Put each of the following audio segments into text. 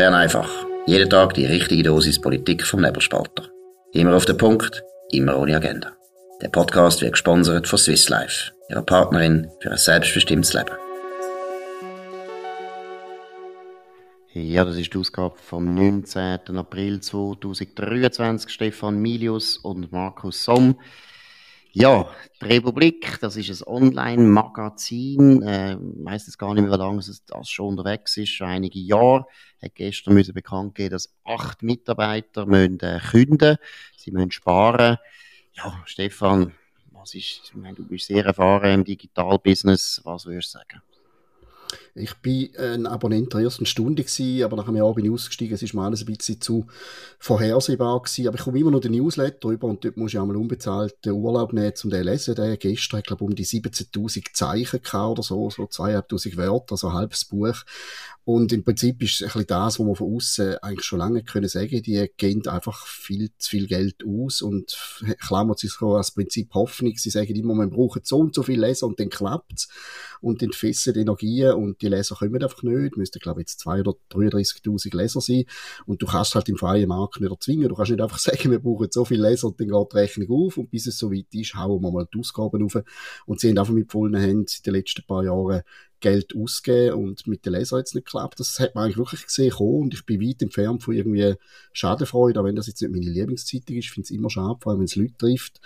Bern einfach. Jeden Tag die richtige Dosis Politik vom Nebelspalter. Immer auf den Punkt, immer ohne Agenda. Der Podcast wird gesponsert von Swiss Life, ihrer Partnerin für ein selbstbestimmtes Leben. Ja, das ist die Ausgabe vom 19. April 2023. Stefan Milius und Markus Somm. Ja, die Republik, das ist ein Online-Magazin. Äh, ich jetzt gar nicht mehr, wie lange es das schon unterwegs ist, schon einige Jahre. Hat gestern müssen bekannt gegeben, dass acht Mitarbeiter müssen, äh, künden Sie müssen sparen. Ja, Stefan, was ist, ich meine, du bist sehr erfahren im Digital-Business. Was würdest du sagen? Ich bin ein Abonnent der ersten Stunde gewesen, aber nach einem Jahr bin ich ausgestiegen. Es ist mir alles ein bisschen zu vorhersehbar gewesen. Aber ich komme immer noch den Newsletter über und dort muss ich einmal unbezahlten Urlaub nehmen, um den zu lesen. Der gestern, ich glaube, um die 17.000 Zeichen gehabt oder so, so 2.500 Wörter, also ein halbes Buch. Und im Prinzip ist es bisschen das, was man von außen eigentlich schon lange können sagen, die gehen einfach viel zu viel Geld aus und klammern sich so als Prinzip Hoffnung. Sie sagen immer, man braucht so und so viel Leser und dann klappt's und entfesselt Energien und die Leser kommen einfach nicht. Müssten, glaube ich, jetzt 2 oder 33.000 Leser sein und du kannst halt im freien Markt nicht erzwingen. Du kannst nicht einfach sagen, wir brauchen so viel Leser und dann geht die Rechnung auf und bis es so weit ist, hauen wir mal die Ausgaben auf und sie haben einfach mit vollen Händen in den letzten paar Jahren Geld ausgeben und mit den Lesern jetzt nicht geklappt. Das hat man eigentlich wirklich gesehen kommen und ich bin weit entfernt von irgendwie Schadenfreude, auch wenn das jetzt nicht meine Lieblingszeitung ist, finde es immer schade, vor allem wenn es Leute trifft.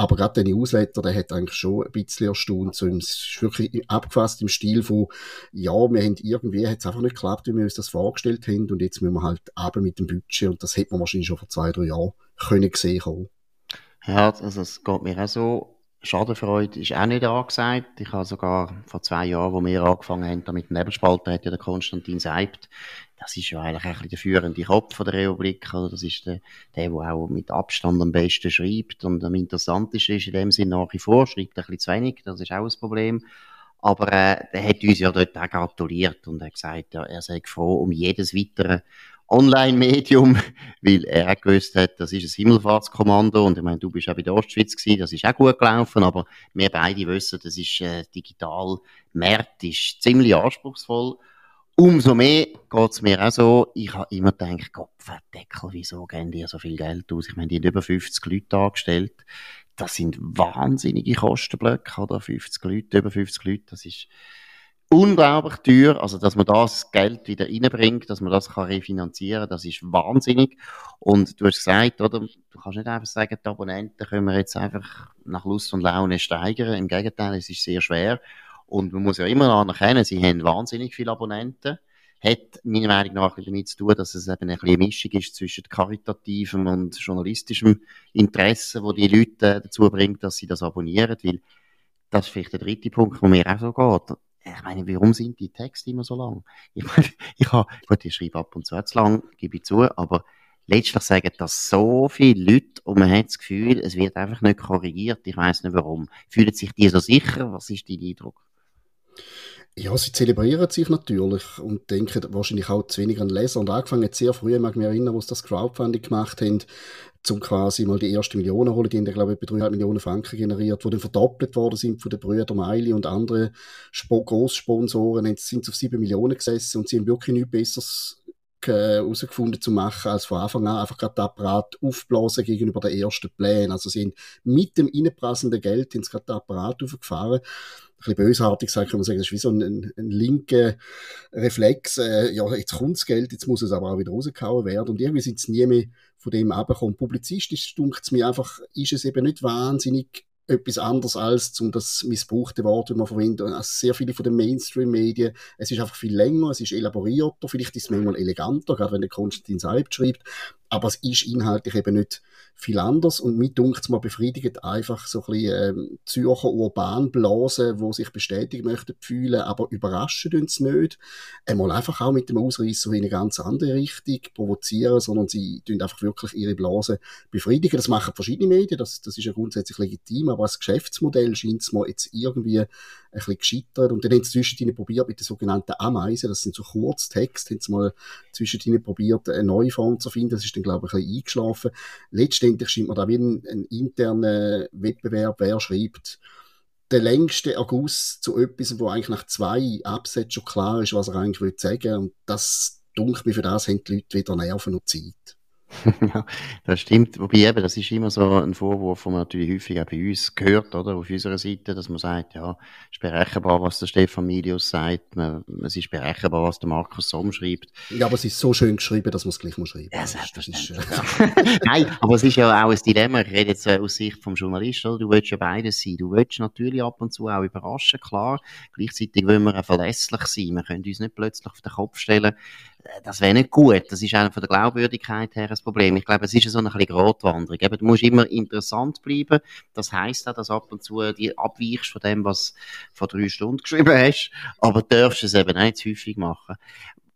Aber gerade der Newsletter, der hat eigentlich schon ein bisschen erstaunt. So, ist wirklich abgefasst im Stil von, ja, wir haben irgendwie, hat es einfach nicht geklappt, wie wir uns das vorgestellt haben und jetzt müssen wir halt aber mit dem Budget und das hätte man wahrscheinlich schon vor zwei, drei Jahren können gesehen kommen. Ja, also es geht mir auch so Schadenfreude ist auch nicht angesagt. Ich habe sogar vor zwei Jahren, wo wir angefangen haben, mit dem Nebelspalter, hat ja der Konstantin Seibt, das ist ja eigentlich ein bisschen der führende Kopf der Republik, oder? Das ist der, der, der auch mit Abstand am besten schreibt und am interessantesten ist in dem Sinne nach wie vor, schreibt ein bisschen zu wenig, das ist auch ein Problem. Aber äh, der hat uns ja dort auch gratuliert und hat gesagt, ja, er sei froh um jedes weitere Online-Medium, weil er gewusst hat, das ist ein Himmelfahrtskommando und ich meine, du bist auch bei der Ostschweiz gewesen, das ist auch gut gelaufen, aber wir beide wissen, das ist äh, digital, Markt ist ziemlich anspruchsvoll. Umso mehr geht's mir auch so, ich habe immer gedacht, Gott, Deckel, wieso geben die so viel Geld aus? Ich meine, die haben über 50 Leute angestellt. Das sind wahnsinnige Kostenblöcke, oder? 50 Leute, über 50 Leute, das ist, unglaublich teuer. Also, dass man das Geld wieder reinbringt, dass man das kann refinanzieren das ist wahnsinnig. Und du hast gesagt, oder? Du kannst nicht einfach sagen, die Abonnenten können wir jetzt einfach nach Lust und Laune steigern. Im Gegenteil, es ist sehr schwer. Und man muss ja immer anerkennen, sie haben wahnsinnig viele Abonnenten. Hat meiner Meinung nach damit zu tun, dass es eben eine Mischung ist zwischen karitativem und journalistischem Interesse, wo die Leute dazu bringt, dass sie das abonnieren, weil das ist vielleicht der dritte Punkt, wo mir auch so geht ich meine, warum sind die Texte immer so lang? Ich meine, ich habe, gut, ich schreibe ab und zu zu lang, gebe ich zu, aber letztlich sagen das so viele Leute und man hat das Gefühl, es wird einfach nicht korrigiert. Ich weiß nicht warum. Fühlen sich die so sicher? Was ist dein Eindruck? Ja, sie zelebrieren sich natürlich und denken wahrscheinlich auch zu wenig an Leser. Und angefangen hat sehr früh, ich mag mich erinnern, wo sie das Crowdfunding gemacht haben, zum quasi mal die erste Millionen holen. Die haben, glaube ich, etwa 3,5 Millionen Franken generiert, die dann verdoppelt worden sind von den Brüdern Meili und anderen Sp Großsponsoren. Jetzt sind sie auf 7 Millionen gesessen und sie haben wirklich nichts Besseres herausgefunden zu machen, als von Anfang an einfach gerade den Apparat aufblasen gegenüber den ersten Plänen. Also sie sind mit dem reinprasselnden Geld ins gerade den Apparat aufgefahren bisschen bösartig gesagt, kann man sagen, das ist wie so ein, ein, ein linker Reflex, äh, ja, jetzt kommt das Geld, jetzt muss es aber auch wieder rausgehauen werden und irgendwie sind sie nie mehr von dem abgekommen. Publizistisch dunkt es mir einfach, ist es eben nicht wahnsinnig etwas anderes als um das missbrauchte Wort, das man verwendet, als sehr viele von den Mainstream-Medien. Es ist einfach viel länger, es ist elaborierter, vielleicht ist es manchmal eleganter, gerade wenn der Konstantin Seib schreibt, aber es ist inhaltlich eben nicht viel anders und mit dunkt mal befriedigt einfach so ein bisschen ähm, Zürcher Urbanblasen, wo sich bestätigen möchten fühlen, aber überraschen tun sie nicht. Einmal einfach auch mit dem Ausreißer in eine ganz andere Richtung provozieren, sondern sie tun einfach wirklich ihre Blase befriedigen. Das machen verschiedene Medien, das, das ist ja grundsätzlich legitim, aber als Geschäftsmodell scheint es mir jetzt irgendwie ein bisschen gescheitert. Und dann haben sie zwischendrin probiert mit den sogenannten Ameisen, das sind so Kurztexte, haben sie mal zwischendrin probiert, eine neue Form zu finden. Das ist dann, glaube ich, ein bisschen eingeschlafen. Letztendlich scheint man da wie ein, ein interner Wettbewerb, wer schreibt, der längste August zu etwas, wo eigentlich nach zwei Absätzen schon klar ist, was er eigentlich will sagen. Und das dunkel mir für das haben die Leute wieder Nerven und Zeit. ja, das stimmt. Wobei eben, das ist immer so ein Vorwurf, den man natürlich häufig auch bei uns gehört, oder? Auf unserer Seite, dass man sagt, ja, es ist berechenbar, was der Stefan Milius sagt, man, es ist berechenbar, was der Markus Somm schreibt. Ja, aber es ist so schön geschrieben, dass man es gleich muss schreiben. Ja, selbstverständlich. Nein, aber es ist ja auch ein Dilemma. Ich rede jetzt äh, aus Sicht vom Journalisten, oder? Du willst ja beides sein. Du willst natürlich ab und zu auch überraschen, klar. Gleichzeitig wollen wir auch verlässlich sein. Wir können uns nicht plötzlich auf den Kopf stellen, das wäre nicht gut. Das ist einfach von der Glaubwürdigkeit her ein Problem. Ich glaube, es ist so eine kleine Grotwanderung. Du musst immer interessant bleiben. Das heisst auch, dass ab und zu die abweichst von dem, was vor drei Stunden geschrieben hast. Aber du darfst es eben nicht zu häufig machen.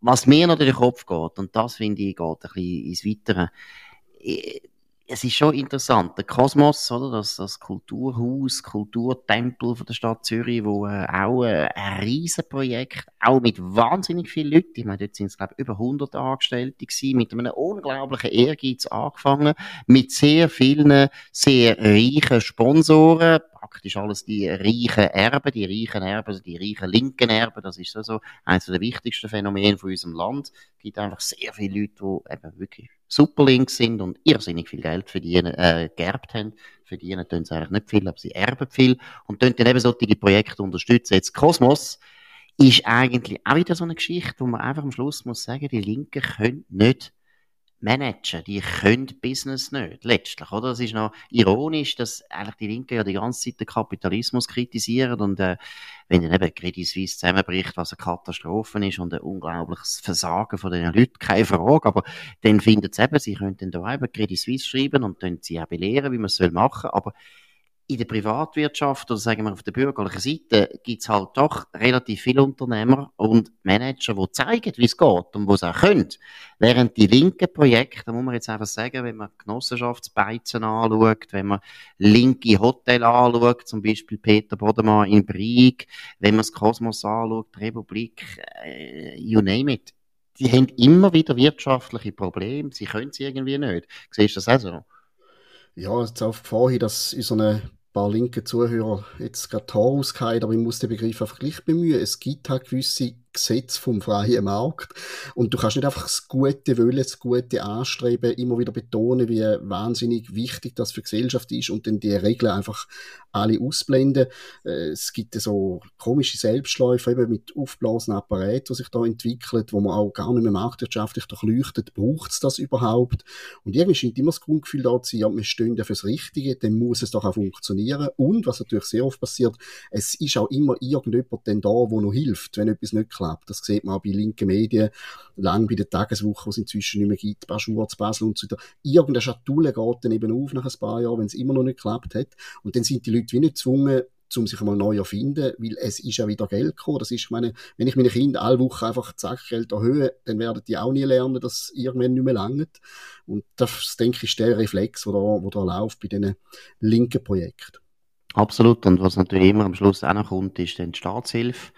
Was mir noch durch den Kopf geht, und das finde ich, geht ein bisschen ins Weitere, es ist schon interessant. Der Kosmos, oder? Das, das Kulturhaus, Kulturtempel von der Stadt Zürich, wo äh, auch äh, ein Riesenprojekt, auch mit wahnsinnig vielen Leuten, ich meine, dort sind es, glaube ich, über 100 Angestellte gewesen, mit einem unglaublichen Ehrgeiz angefangen, mit sehr vielen, sehr reichen Sponsoren, praktisch alles die reichen Erben, die reichen Erben, also die reichen linken Erben, das ist so, so eines der wichtigsten Phänomene von unserem Land. Es gibt einfach sehr viele Leute, die eben wirklich Superlinks sind und irrsinnig viel Geld verdienen, äh, geerbt haben. Verdienen tun sie eigentlich nicht viel, aber sie erben viel und tun dann eben solche Projekte unterstützen. Jetzt Kosmos ist eigentlich auch wieder so eine Geschichte, wo man einfach am Schluss muss sagen, die Linken können nicht managen. Die können Business nicht, letztlich, oder? Das ist noch ironisch, dass eigentlich die Linken ja die ganze Zeit den Kapitalismus kritisieren und, äh, wenn dann eben Credit Suisse zusammenbricht, was eine Katastrophe ist und ein unglaubliches Versagen von den Leuten, keine Frage, aber dann finden sie eben, sie könnten da eben Credit Suisse schreiben und dann sie auch belehren, wie man es machen soll, aber in der Privatwirtschaft oder sagen wir auf der bürgerlichen Seite gibt es halt doch relativ viele Unternehmer und Manager, die zeigen, wie es geht und wo es auch können. Während die linken Projekte, da muss man jetzt einfach sagen, wenn man Genossenschaftsbeizen anschaut, wenn man linke Hotel anschaut, zum Beispiel Peter Bodemann in Brieg, wenn man das Kosmos anschaut, die Republik, äh, you name it, die haben immer wieder wirtschaftliche Probleme, sie können es irgendwie nicht. Siehst du das auch so? Ja, jetzt auf Gefahr hin, dass unsere paar linke Zuhörer jetzt gerade Tor ausgehen, aber ich muss den Begriff einfach gleich bemühen. Es gibt halt gewisse Gesetz vom freien Markt. Und du kannst nicht einfach das Gute wollen, das Gute anstreben, immer wieder betonen, wie wahnsinnig wichtig das für die Gesellschaft ist und dann die Regeln einfach alle ausblenden. Äh, es gibt so komische Selbstläufe eben mit aufblasenen Apparaten, die sich da entwickelt, wo man auch gar nicht mehr marktwirtschaftlich durchleuchtet, braucht es das überhaupt? Und irgendwie scheint immer das Grundgefühl da zu sein, ja, wir stehen ja fürs Richtige, dann muss es doch auch funktionieren. Und, was natürlich sehr oft passiert, es ist auch immer irgendjemand dann da, wo noch hilft, wenn etwas nicht klappt geklappt. Das sieht man auch bei linken Medien, lang bei der Tageswoche, die es inzwischen nicht mehr gibt, bei Schwarz, Basel und so weiter. Irgendeine Schatulle geht dann eben auf nach ein paar Jahren, wenn es immer noch nicht geklappt hat. Und dann sind die Leute wie nicht gezwungen, um sich einmal neu erfinden, weil es ist ja wieder Geld gekommen. Das ist, meine, wenn ich meine Kinder alle Wochen einfach zack Geld erhöhe, dann werden die auch nie lernen, dass es irgendwann nicht mehr langt. Und das, denke ich, ist der Reflex, der da, da läuft bei diesen linken Projekten. Absolut. Und was natürlich immer am Schluss auch noch kommt, ist dann die Staatshilfe.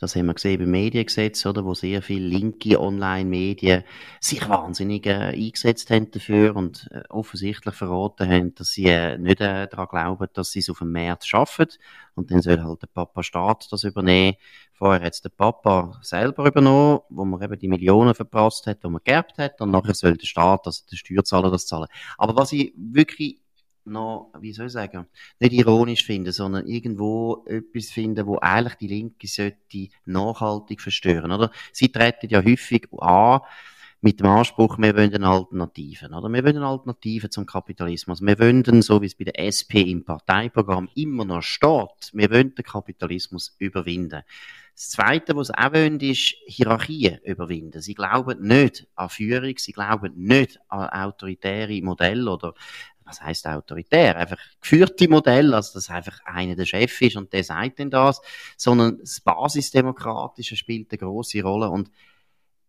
Das haben wir gesehen beim Mediengesetz, oder, wo sehr viele linke Online-Medien sich wahnsinnig äh, eingesetzt haben dafür und äh, offensichtlich verraten haben, dass sie äh, nicht äh, daran glauben, dass sie es auf dem März schaffen. Und dann soll halt der Papa Staat das übernehmen. Vorher hat es der Papa selber übernommen, wo man eben die Millionen verprasst hat, die man geerbt hat, und nachher soll der Staat, also der Steuerzahler, das zahlen. Aber was ich wirklich noch, wie soll ich sagen, nicht ironisch finden, sondern irgendwo etwas finden, wo eigentlich die Linke sollte nachhaltig verstören, oder? Sie treten ja häufig an, mit dem Anspruch, wir wollen eine Alternative, oder? Wir wollen eine Alternative zum Kapitalismus. Wir wollen, so wie es bei der SP im Parteiprogramm immer noch steht, wir wollen den Kapitalismus überwinden. Das Zweite, was sie auch wollen, ist Hierarchien überwinden. Sie glauben nicht an Führung, sie glauben nicht an autoritäre Modelle oder was heißt autoritär? Einfach geführte Modell, also dass einfach einer der Chef ist und der sagt denn das, sondern das Basisdemokratische spielt eine große Rolle und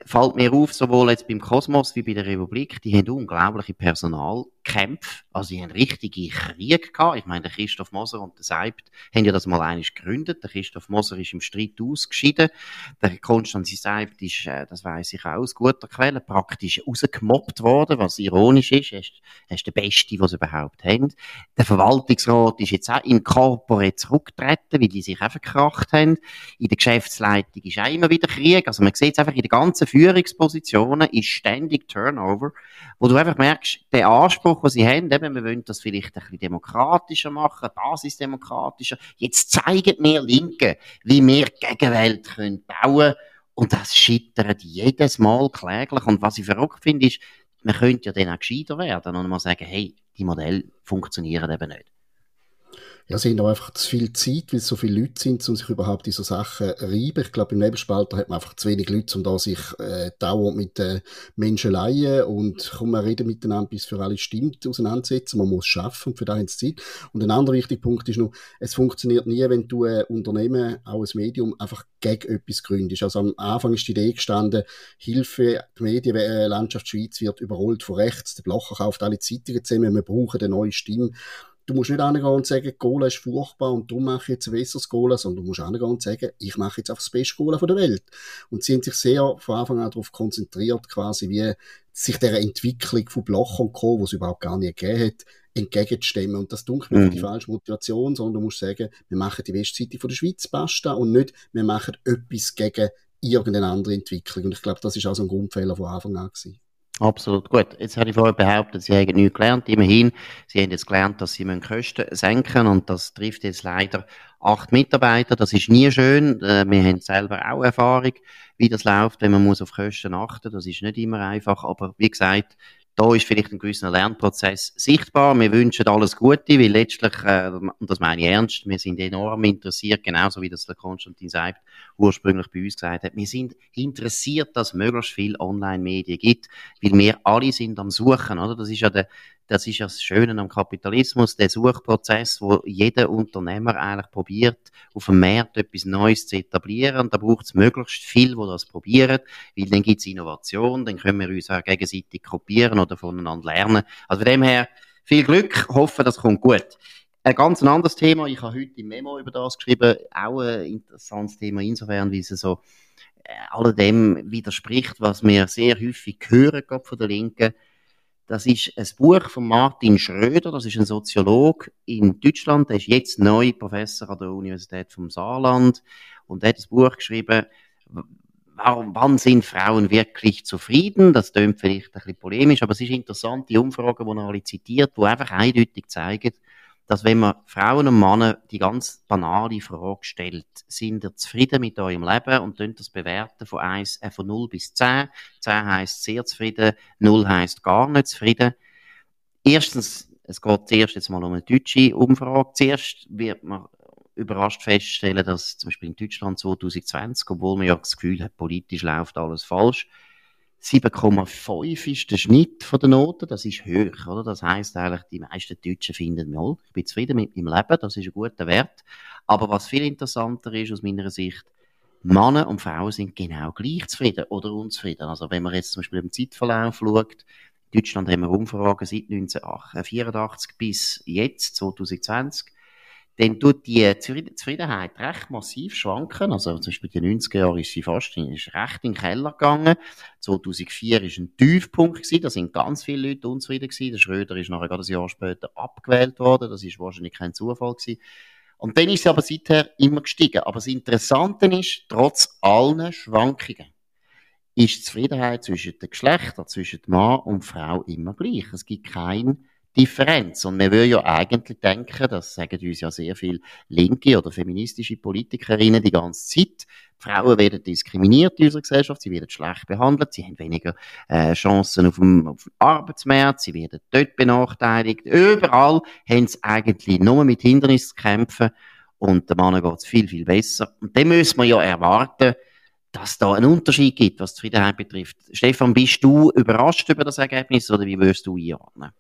fällt mir auf, sowohl jetzt beim Kosmos wie bei der Republik, die haben unglaubliche Personalkämpfe, also die haben richtige Kriege gehabt. Ich meine, der Christoph Moser und der Seibt haben ja das mal eigentlich gegründet. Der Christoph Moser ist im Streit ausgeschieden. Der Konstantin Seibt ist, äh, das weiß ich auch aus guter Quelle, praktisch rausgemobbt worden, was ironisch ist. Er ist, er ist der Beste, was sie überhaupt haben. Der Verwaltungsrat ist jetzt auch in Corporate zurückgetreten, weil die sich auch verkracht haben. In der Geschäftsleitung ist auch immer wieder Krieg. Also man sieht es einfach in der ganzen Führungspositionen ist ständig Turnover, wo du einfach merkst, der Anspruch, den sie haben, eben, wir wollen das vielleicht ein bisschen demokratischer machen, das ist demokratischer. Jetzt zeigen wir Linke, wie wir Gegenwelt können bauen und das scheitert jedes Mal kläglich. Und was ich verrückt finde, ist, man könnte ja dann auch gescheiter werden und mal sagen, hey, die Modelle funktionieren eben nicht. Ja, sie haben auch einfach zu viel Zeit, weil es so viele Leute sind, um sich überhaupt in so Sachen reiben. Ich glaube, im Nebelspalter hat man einfach zu wenig Leute, um da sich äh, dauernd mit den äh, Menscheleien und komm, wir reden miteinander, bis für alle stimmt, auseinandersetzen. Man muss schaffen und für das haben sie Zeit. Und ein anderer wichtiger Punkt ist noch, es funktioniert nie, wenn du ein Unternehmen, auch ein Medium, einfach gegen etwas gründest. Also am Anfang ist die Idee gestanden, Hilfe, die Medienlandschaft Schweiz wird überrollt von rechts, der Blocher kauft alle Zeitungen zusammen, wir brauchen eine neue Stimme. Du musst nicht angehen und sagen, Cola ist furchtbar und darum mache ich jetzt ein besseres Cola, sondern du musst angehen und sagen, ich mache jetzt einfach das beste Cola der Welt. Und sie haben sich sehr von Anfang an darauf konzentriert, quasi wie sich der Entwicklung von Bloch und Co., die es überhaupt gar nicht gegeben hat, entgegenzustimmen. Und das dunkelt mir mhm. die falsche Motivation, sondern du musst sagen, wir machen die Westseite von der Schweiz, basta, und nicht, wir machen etwas gegen irgendeine andere Entwicklung. Und ich glaube, das ist auch so ein Grundfehler von Anfang an gewesen. Absolut. Gut. Jetzt habe ich vorher behauptet, Sie haben nichts gelernt. Immerhin, Sie haben jetzt gelernt, dass Sie Kosten senken und das trifft jetzt leider acht Mitarbeiter. Das ist nie schön. Äh, wir haben selber auch Erfahrung, wie das läuft, wenn man muss auf Kosten achten. Das ist nicht immer einfach. Aber wie gesagt, da ist vielleicht ein gewisser Lernprozess sichtbar. Wir wünschen alles Gute, weil letztlich, äh, und das meine ich ernst, wir sind enorm interessiert, genauso wie das der Konstantin Seibt ursprünglich bei uns gesagt hat. Wir sind interessiert, dass es möglichst viel Online-Medien gibt, weil wir alle sind am Suchen, oder? Das ist ja der, das ist ja das Schöne am Kapitalismus, der Suchprozess, wo jeder Unternehmer eigentlich probiert, auf dem Markt etwas Neues zu etablieren. Und da braucht es möglichst viel, die das probieren, weil dann gibt es Innovation, dann können wir uns auch gegenseitig kopieren oder voneinander lernen. Also von dem her, viel Glück, hoffe, das kommt gut. Ein ganz anderes Thema, ich habe heute im Memo über das geschrieben, auch ein interessantes Thema insofern, wie es so äh, alledem widerspricht, was wir sehr häufig hören, gerade von der Linken, das ist ein Buch von Martin Schröder, das ist ein Soziolog in Deutschland, der ist jetzt neu Professor an der Universität vom Saarland und er hat das Buch geschrieben, warum, wann sind Frauen wirklich zufrieden? Das klingt vielleicht ein bisschen polemisch, aber es ist interessant, die Umfragen, die er alle zitiert, die einfach eindeutig zeigen, dass wenn man Frauen und Männer die ganz banale Frage stellt, sind ihr zufrieden mit eurem Leben und könnt das bewerten von, 1, äh, von 0 bis 10. 10 heisst sehr zufrieden, 0 heisst gar nicht zufrieden. Erstens, es geht zuerst jetzt mal um eine deutsche Umfrage. Zuerst wird man überrascht feststellen, dass zum Beispiel in Deutschland 2020, obwohl man ja das Gefühl hat, politisch läuft alles falsch, 7,5 ist der Schnitt von der Noten, das ist hoch, oder? Das heißt eigentlich, die meisten Deutschen finden, mal, ich bin zufrieden mit meinem Leben, das ist ein guter Wert. Aber was viel interessanter ist aus meiner Sicht, Männer und Frauen sind genau gleich zufrieden oder unzufrieden. Also wenn man jetzt zum Beispiel im Zeitverlauf schaut, in Deutschland haben wir Umfragen seit 1984 bis jetzt, 2020, dann tut die Zufriedenheit recht massiv schwanken. Also zum Beispiel in den 90er Jahren ist sie fast ist recht in den Keller gegangen. 2004 ist ein Tiefpunkt gewesen. Da sind ganz viele Leute unzufrieden gewesen. Der Schröder ist nachher gerade ein Jahr später abgewählt worden. Das ist wahrscheinlich kein Zufall gewesen. Und dann ist sie aber seither immer gestiegen. Aber das Interessante ist, trotz allen Schwankungen, ist die Zufriedenheit zwischen den Geschlechtern, zwischen Mann und Frau immer gleich. Es gibt keinen Differenz. Und man würde ja eigentlich denken, das sagen uns ja sehr viele linke oder feministische Politikerinnen die ganze Zeit, Frauen werden diskriminiert in unserer Gesellschaft, sie werden schlecht behandelt, sie haben weniger äh, Chancen auf dem, auf dem Arbeitsmarkt, sie werden dort benachteiligt. Überall haben sie eigentlich nur mit Hindernissen zu kämpfen und der Mann geht es viel, viel besser. Und dann müssen wir ja erwarten, dass da einen Unterschied gibt, was Zufriedenheit betrifft. Stefan, bist du überrascht über das Ergebnis oder wie würdest du einordnen?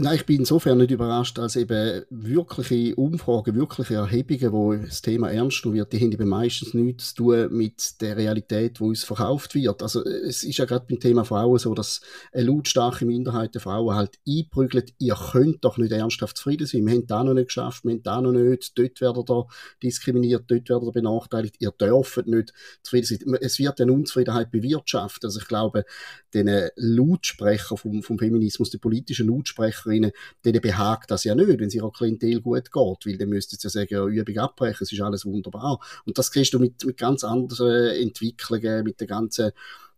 Nein, ich bin insofern nicht überrascht, als eben wirkliche Umfragen, wirkliche Erhebungen, wo das Thema ernst genommen wird, die haben eben meistens nichts zu tun mit der Realität, wo uns verkauft wird. Also es ist ja gerade beim Thema Frauen so, dass eine lautstarke Minderheit der Frauen halt einprügelt, ihr könnt doch nicht ernsthaft zufrieden sein, wir haben da noch nicht geschafft, wir haben da noch nicht, dort werden da diskriminiert, dort werden da benachteiligt, ihr dürft nicht zufrieden sein. Es wird eine Unzufriedenheit bewirtschaftet. Also ich glaube, den Lautsprecher vom, vom Feminismus, der politische Lautsprecher Mithelferinnen, denen behagt das ja nicht, wenn es ihrer Klientel gut geht, weil dann müssten sie ja sagen, ja, Übung abbrechen, es ist alles wunderbar. Und das kriegst du mit, mit ganz anderen Entwicklungen, mit der ganzen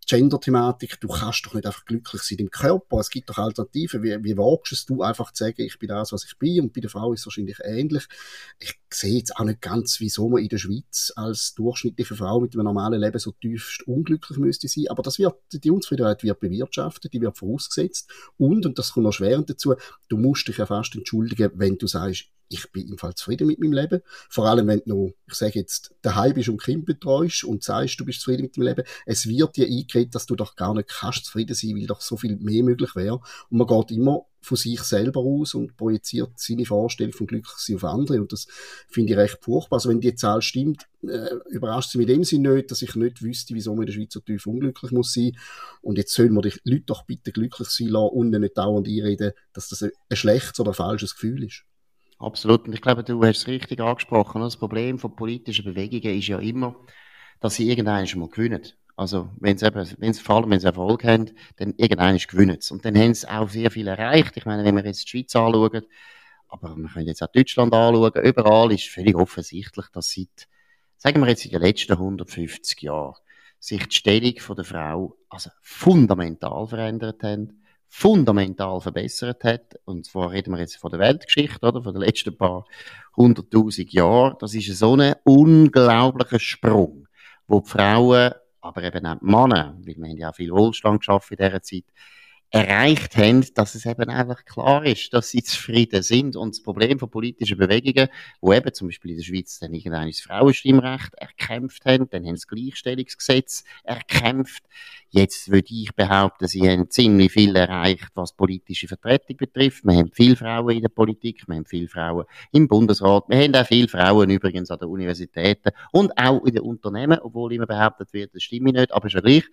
Gender-Thematik, du kannst doch nicht einfach glücklich sein im Körper. Es gibt doch Alternativen. Wie, wie wagst es du einfach zu sagen, ich bin das, was ich bin? Und bei der Frau ist es wahrscheinlich ähnlich. Ich sehe jetzt auch nicht ganz, wieso man in der Schweiz als durchschnittliche Frau mit einem normalen Leben so tiefst unglücklich müsste sein. Aber das wird, die Unzufriedenheit wird bewirtschaftet, die wird vorausgesetzt. Und, und das kommt noch schwerend dazu, du musst dich ja fast entschuldigen, wenn du sagst, ich bin im Fall zufrieden mit meinem Leben. Vor allem, wenn du noch, ich sage jetzt, daheim bist und Kind betreust und sagst, du bist zufrieden mit deinem Leben. Es wird dir eingeredet, dass du doch gar nicht kannst zufrieden sein, weil doch so viel mehr möglich wäre. Und man geht immer von sich selber aus und projiziert seine Vorstellung von Glücklichsein auf andere. Und das finde ich recht furchtbar. Also wenn die Zahl stimmt, äh, überrascht sie mit dem Sinn nicht, dass ich nicht wüsste, wieso man in der Schweiz so tief unglücklich muss sein. Und jetzt sollen wir die Leute doch bitte glücklich sein lassen und nicht dauernd einreden, dass das ein schlechtes oder falsches Gefühl ist. Absolut. Und ich glaube, du hast es richtig angesprochen. Das Problem von politischen Bewegungen ist ja immer, dass sie irgendwann schon mal gewinnen. Also, wenn sie eben, wenn sie, vor allem, wenn sie Erfolg haben, dann irgendwann gewinnen sie. Und dann haben sie auch sehr viel erreicht. Ich meine, wenn wir jetzt die Schweiz anschauen, aber wir können jetzt auch Deutschland anschauen, überall ist völlig offensichtlich, dass seit, sagen wir jetzt in den letzten 150 Jahren, sich die Stellung der Frau, also fundamental verändert haben fundamental verbessert hat. Und zwar reden wir jetzt von der Weltgeschichte, oder? Von den letzten paar hunderttausend Jahren. Das ist so ein unglaublicher Sprung, wo die Frauen, aber eben auch die Männer, weil wir haben ja auch viel Wohlstand geschaffen in dieser Zeit, erreicht haben, dass es eben einfach klar ist, dass sie zufrieden sind. Und das Problem von politischen Bewegungen, wo eben zum Beispiel in der Schweiz dann irgendwann das Frauenstimmrecht erkämpft haben, dann haben sie das Gleichstellungsgesetz erkämpft. Jetzt würde ich behaupten, sie haben ziemlich viel erreicht, was politische Vertretung betrifft. Wir haben viele Frauen in der Politik, wir haben viele Frauen im Bundesrat, wir haben auch viele Frauen übrigens an den Universitäten und auch in den Unternehmen, obwohl immer behauptet wird, das stimmt nicht, aber schon gleich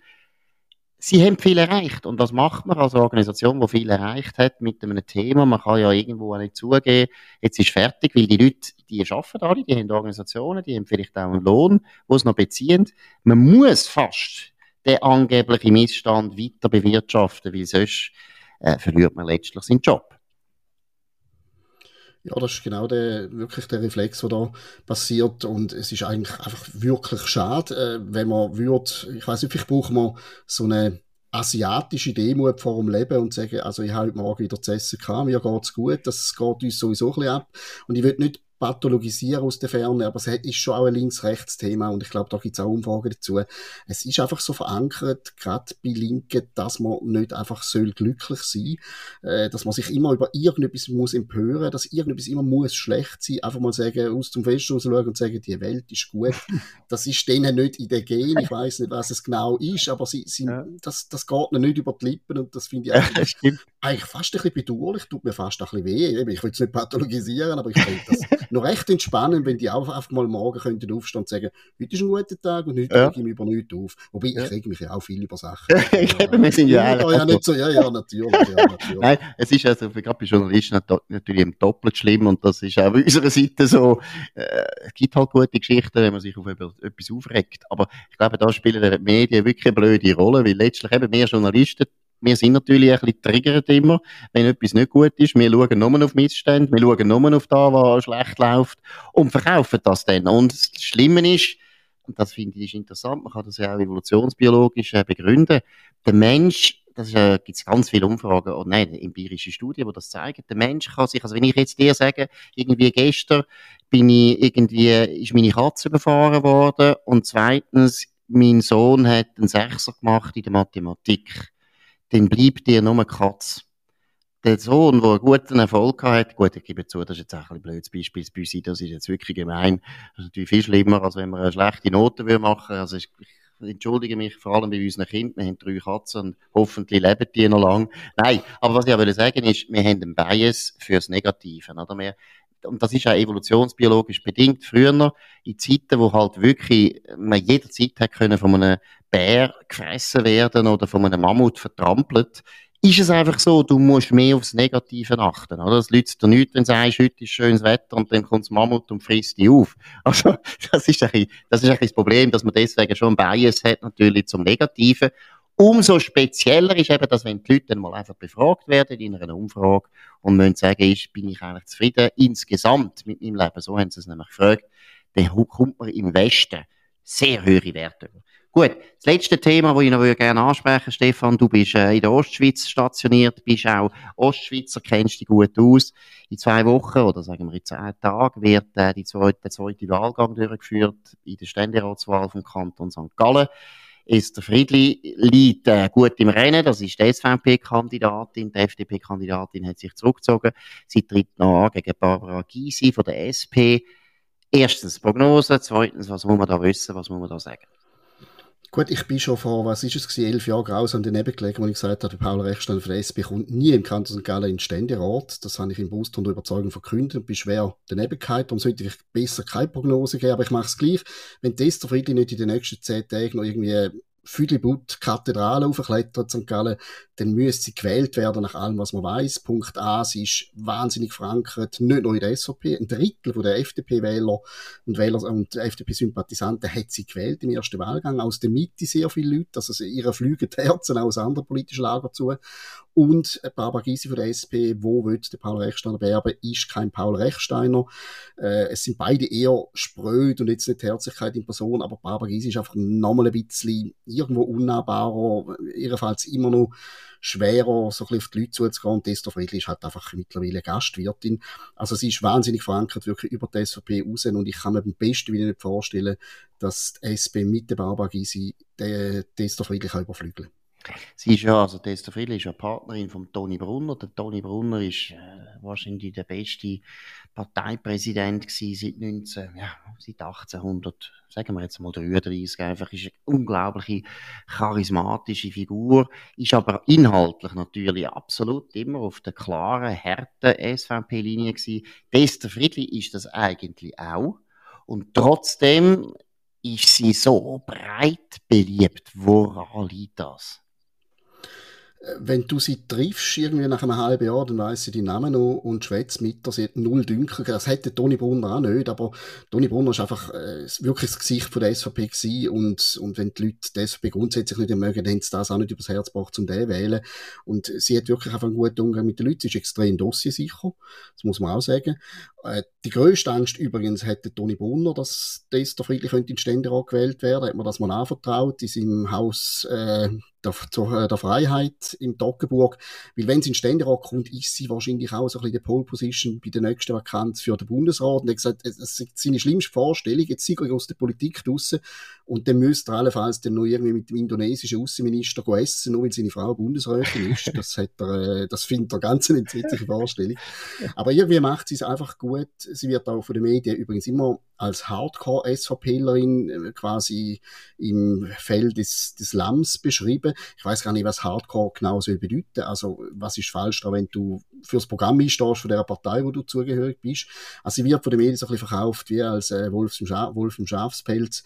sie haben viel erreicht. Und was macht man als Organisation, die viel erreicht hat mit einem Thema? Man kann ja irgendwo auch nicht zugeben, jetzt ist fertig, weil die Leute, die arbeiten alle, die haben Organisationen, die haben vielleicht auch einen Lohn, wo sie noch beziehen. Man muss fast den angeblichen Missstand weiter bewirtschaften, weil sonst äh, verliert man letztlich seinen Job. Ja, das ist genau der, wirklich der Reflex, der da passiert. Und es ist eigentlich einfach wirklich schade, äh, wenn man würde, ich weiß nicht, vielleicht braucht man so eine asiatische Demut vor dem Leben und sagen, also ich habe heute Morgen wieder zu essen mir geht's gut, das geht uns sowieso ein bisschen ab. Und ich will nicht pathologisieren aus der Ferne, aber es ist schon auch ein Links-Rechts-Thema und ich glaube, da gibt es auch Umfragen dazu. Es ist einfach so verankert, gerade bei Linken, dass man nicht einfach soll glücklich sein, äh, dass man sich immer über irgendetwas muss empören, dass irgendetwas immer muss schlecht sein, einfach mal sagen, aus zum Fest schauen und sagen, die Welt ist gut. das ist denen nicht in der Gen, ich weiß nicht, was es genau ist, aber sie, sie ja. das, das geht ihnen nicht über die Lippen und das finde ich eigentlich, eigentlich fast ein bisschen bedauerlich, tut mir fast ein bisschen weh. Ich will es nicht pathologisieren, aber ich finde das noch recht entspannend, wenn die auch einfach mal morgen könnten aufstehen und sagen, heute ist ein guter Tag und heute ja. rege ich mich über nichts auf. Wobei, ja. ich rege mich ja auch viel über Sachen. Eben, wir sind ja, ja, ja, nicht so, ja, ja, natürlich, ja, natürlich. Nein, es ist also, gerade bei Journalisten natürlich doppelt schlimm und das ist auch auf unserer Seite so, äh, es gibt halt gute Geschichten, wenn man sich auf etwas aufregt. Aber ich glaube, da spielen die Medien wirklich eine blöde Rolle, weil letztlich eben mehr Journalisten wir sind natürlich ein bisschen triggert immer, wenn etwas nicht gut ist. Wir schauen nur auf Missstände, wir schauen nur auf das, was schlecht läuft und verkaufen das dann. Und das Schlimme ist, und das finde ich interessant, man kann das ja auch evolutionsbiologisch äh, begründen, der Mensch, das äh, gibt es ganz viele Umfragen, oder nein, empirische Studien, die das zeigen, der Mensch kann sich, also wenn ich jetzt dir sage, irgendwie gestern bin ich irgendwie, ist meine Katze überfahren worden und zweitens, mein Sohn hat einen Sechser gemacht in der Mathematik dann bleibt dir nur Katz. Der Sohn, der einen guten Erfolg hat, gut, ich gebe zu, das ist jetzt auch ein blödes Beispiel bei uns, das ist jetzt wirklich gemein. Das ist natürlich viel schlimmer, als wenn man eine schlechte Note machen würde. Also ich, entschuldige mich vor allem bei unseren Kindern, wir haben drei Katzen und hoffentlich leben die noch lang. Nein, aber was ich auch sagen ist, wir haben einen Bias fürs Negative, oder? Wir, und das ist auch evolutionsbiologisch bedingt. Früher, in Zeiten, wo halt wirklich man jederzeit hat können von einem Bär gefressen werden oder von einem Mammut vertrampelt, ist es einfach so, du musst mehr aufs Negative achten, oder? Es nützt dir nichts, wenn du sagst, heute ist schönes Wetter und dann kommt das Mammut und frisst dich auf. Also, das ist ein das ist ein das Problem, dass man deswegen schon ein Bias hat, natürlich zum Negativen. Umso spezieller ist eben, dass wenn die Leute dann mal einfach befragt werden in einer Umfrage und müssen sagen, ist, bin ich eigentlich zufrieden insgesamt mit meinem Leben, so haben sie es nämlich gefragt, dann kommt man im Westen sehr höhere Werte über. Gut, das letzte Thema, das ich noch gerne ansprechen Stefan, du bist äh, in der Ostschweiz stationiert, bist auch Ostschweizer, kennst dich gut aus. In zwei Wochen, oder sagen wir in zehn Tagen, wird äh, die zweite, der zweite Wahlgang durchgeführt in der Ständeratswahl vom Kanton St. Gallen. Ist der Friedli liegt äh, gut im Rennen, das ist die SVP-Kandidatin, die FDP-Kandidatin hat sich zurückgezogen. Sie tritt noch an gegen Barbara Gysi von der SP. Erstens Prognose, zweitens, was muss man da wissen, was muss man da sagen? Gut, ich bin schon vor, was ist es gewesen, elf Jahre grausam daneben gelegen, wo ich gesagt habe, Paul Rechstein von der SP kommt nie im Kanton St. Gallen in den Ständerat. Das habe ich im Booster und Überzeugung verkündet und bin schwer daneben gehalten. Darum sollte ich besser keine Prognose geben, aber ich mache es gleich. Wenn Tester Friedli nicht in den nächsten zehn Tagen noch irgendwie Füdlibut Kathedrale aufklettert, St. Gallen, dann müsste sie gewählt werden nach allem, was man weiß. Punkt A, sie ist wahnsinnig verankert, nicht nur in der SVP. Ein Drittel der FDP-Wähler und Wähler und FDP-Sympathisanten hat sie gewählt im ersten Wahlgang. Aus der Mitte sehr viele Leute, also ihre fliegen die Herzen aus anderen politischen Lagern zu. Und Barbara Gysi von der SP, wo will der Paul Rechsteiner werben, ist kein Paul Rechsteiner. Äh, es sind beide eher spröd und jetzt nicht Herzlichkeit in Person, aber Barbara Gysi ist einfach nochmal ein bisschen irgendwo unnahbarer, jedenfalls immer noch schwerer, so ein bisschen auf die Leute zuzugehen. Und Esther Friedli ist halt einfach mittlerweile Gastwirtin. Also sie ist wahnsinnig verankert, wirklich über die SVP raus. Und ich kann mir beim besten nicht vorstellen, dass die SP mit der Barbara Gysi die Esther Friedli kann überflügeln Sie ist ja, also Esther Friedli ist ja Partnerin von Toni Brunner. Der Toni Brunner ist äh, wahrscheinlich der beste Parteipräsident gewesen seit 19, ja, seit 1800, sagen wir jetzt mal 33 einfach, ist eine unglaubliche charismatische Figur, ist aber inhaltlich natürlich absolut immer auf der klaren, harten SVP-Linie gewesen. Esther Friedli ist das eigentlich auch. Und trotzdem ist sie so breit beliebt. Woran liegt das? Wenn du sie triffst, irgendwie nach einem halben Jahr, dann weiss sie die Namen noch und schwätzt mit ihr, sie hat null Dünkel. Das hätte Toni Brunner auch nicht, aber Toni Brunner ist einfach äh, wirklich das Gesicht von der SVP gewesen und, und wenn die Leute die SVP grundsätzlich nicht mögen, dann haben sie das auch nicht übers Herz gebracht, um den wählen. Und sie hat wirklich einfach einen guten Umgang mit den Leuten, sie ist extrem dossiersicher, das muss man auch sagen. Äh, die grösste Angst übrigens hätte Toni Brunner, dass Esther Friedli könnte in den Ständerat gewählt werden, hat man das mal anvertraut, in seinem Haus äh, der, zur, äh, der Freiheit im Toggenburg. Weil wenn sie in den Ständerat kommt, ist sie wahrscheinlich auch so ein bisschen die Pole Position bei der nächsten Vakanz für den Bundesrat. Und er hat gesagt, es ist seine schlimmste Vorstellung, jetzt sei er aus der Politik draussen und dann müsste er allenfalls dann noch irgendwie mit dem indonesischen Außenminister essen, nur weil seine Frau Bundesrätin ist. Das, hat er, äh, das findet er ganz eine entsetzliche Vorstellung. Aber irgendwie macht sie es einfach gut. Sie wird auch von den Medien übrigens immer als Hardcore-SVPlerin äh, quasi im Feld des, des Lams beschrieben. Ich weiß gar nicht, was Hardcore genau soll bedeuten. Also, was ist falsch daran, wenn du fürs Programm einstehst von der Partei, wo du zugehörig bist? Also, sie wird von den Medien so ein bisschen verkauft wie als äh, Wolf, im Wolf im Schafspelz.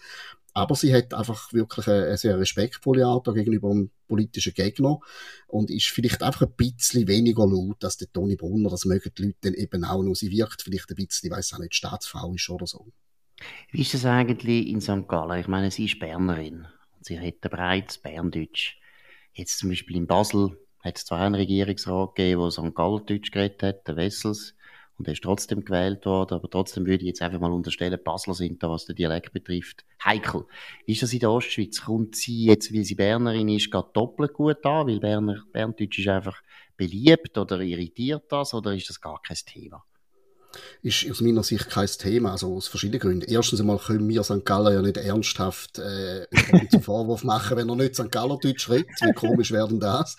Aber sie hat einfach wirklich eine, eine sehr respektvolle Art gegenüber einem politischen Gegner und ist vielleicht einfach ein bisschen weniger laut als der Toni Brunner. Das mögen die Leute dann eben auch noch. Sie wirkt vielleicht ein bisschen, ich weiß auch nicht, Staatsfrau ist oder so. Wie ist das eigentlich in St. Gallen? Ich meine, sie ist Bernerin. Sie hat ein breites Berndeutsch. Jetzt zum Beispiel in Basel hat es zwar einen Regierungsrat gegeben, der St. Gallen Deutsch geredet hat, der Wessels, und er ist trotzdem gewählt worden, aber trotzdem würde ich jetzt einfach mal unterstellen, Basler sind da, was den Dialekt betrifft, heikel. Ist das in der Ostschweiz? Kommt sie jetzt, weil sie Bernerin ist, gerade doppelt gut an, weil Berner, Berndeutsch ist einfach beliebt oder irritiert das, oder ist das gar kein Thema? Ist aus meiner Sicht kein Thema, also aus verschiedenen Gründen. Erstens einmal können wir St. Gallen ja nicht ernsthaft äh, zum Vorwurf machen, wenn er nicht St. Galler Deutsch redet. Wie komisch wäre denn das?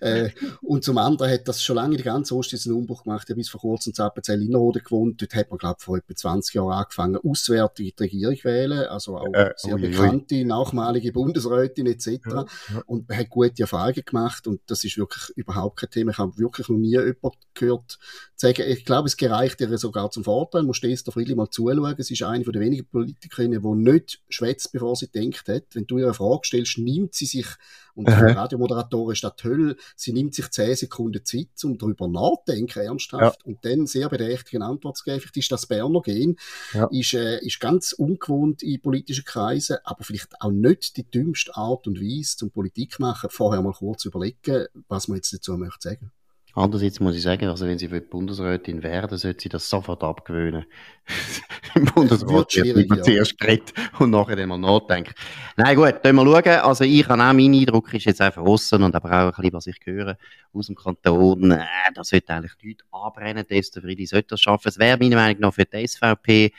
Äh, und zum anderen hat das schon lange die ganze Ostschweiz einen Umbruch gemacht. Ich habe bis vor kurzem in Zappenzell Innerrhoden gewohnt. Dort hat man, glaube ich, vor etwa 20 Jahren angefangen, auswärtige die Regierung wählen, also auch äh, sehr ui, bekannte, ui. nachmalige Bundesrätin etc. Ja, ja. Und man hat gute Erfahrungen gemacht und das ist wirklich überhaupt kein Thema. Ich habe wirklich noch nie jemanden gehört sagen, ich glaube, es gereicht der ihr sogar zum Vorteil. Muss Esther Friedli mal zuschauen. Sie ist eine der wenigen Politikerinnen, die nicht schwätzt, bevor sie denkt hat. Wenn du ihr eine Frage stellst, nimmt sie sich, und die Radiomoderatorin ist das toll, sie nimmt sich zehn Sekunden Zeit, um darüber nachzudenken, ernsthaft, ja. und dann sehr bedächtig eine Antwort zu geben. Vielleicht ist das Berner Gehen, ja. ist, äh, ist ganz ungewohnt in politischen Kreisen, aber vielleicht auch nicht die dümmste Art und Weise zum Politik machen, vorher mal kurz überlegen, was man jetzt dazu möchte sagen. Andererseits muss ich sagen, also wenn sie für die Bundesrätin werden, sollte sie das sofort abgewöhnen. Im Bundesrat wird lieber ja. zuerst geredet und nachher dann mal nachdenken. Nein, gut, dann wir schauen. Also ich habe auch, mein Eindruck ist jetzt einfach aussen und aber auch ein bisschen, was ich höre aus dem Kanton, äh, da sollte eigentlich nichts anbrennen, desto Friede sollte das schaffen. Es wäre meiner Meinung nach für die SVP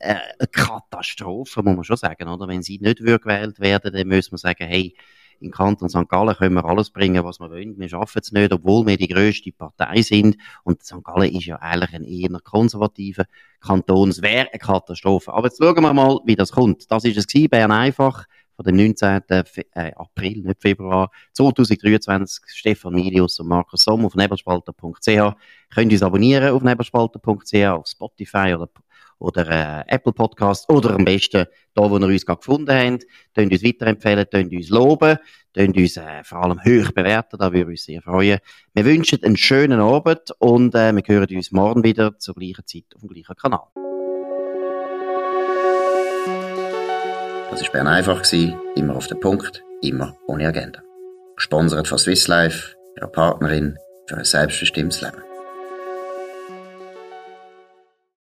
äh, eine Katastrophe, muss man schon sagen, oder? Wenn sie nicht gewählt werden, dann müssen wir sagen, hey, in Kanton St. Gallen können wir alles bringen, was wir wollen. Wir schaffen es nicht, obwohl wir die grösste Partei sind. Und St. Gallen ist ja eigentlich ein eher konservativer Kanton. Es wäre eine Katastrophe. Aber jetzt schauen wir mal, wie das kommt. Das ist es gewesen, Bern einfach von dem 19. Äh, April, nicht Februar 2023. Stefan Milius und Markus Somm auf nebelspalter.ch. Könnt ihr uns abonnieren auf nebelspalter.ch, auf Spotify oder oder äh, Apple Podcast oder am besten da, wo ihr uns gerade gefunden habt. Könnt uns weiterempfehlen, könnt uns loben, könnt uns äh, vor allem hoch bewerten, da würde uns sehr freuen. Wir wünschen einen schönen Abend und äh, wir hören uns morgen wieder zur gleichen Zeit auf dem gleichen Kanal. Das war Bern einfach, immer auf den Punkt, immer ohne Agenda. Gesponsert von Swiss Life, ihrer Partnerin für ein selbstbestimmtes Leben.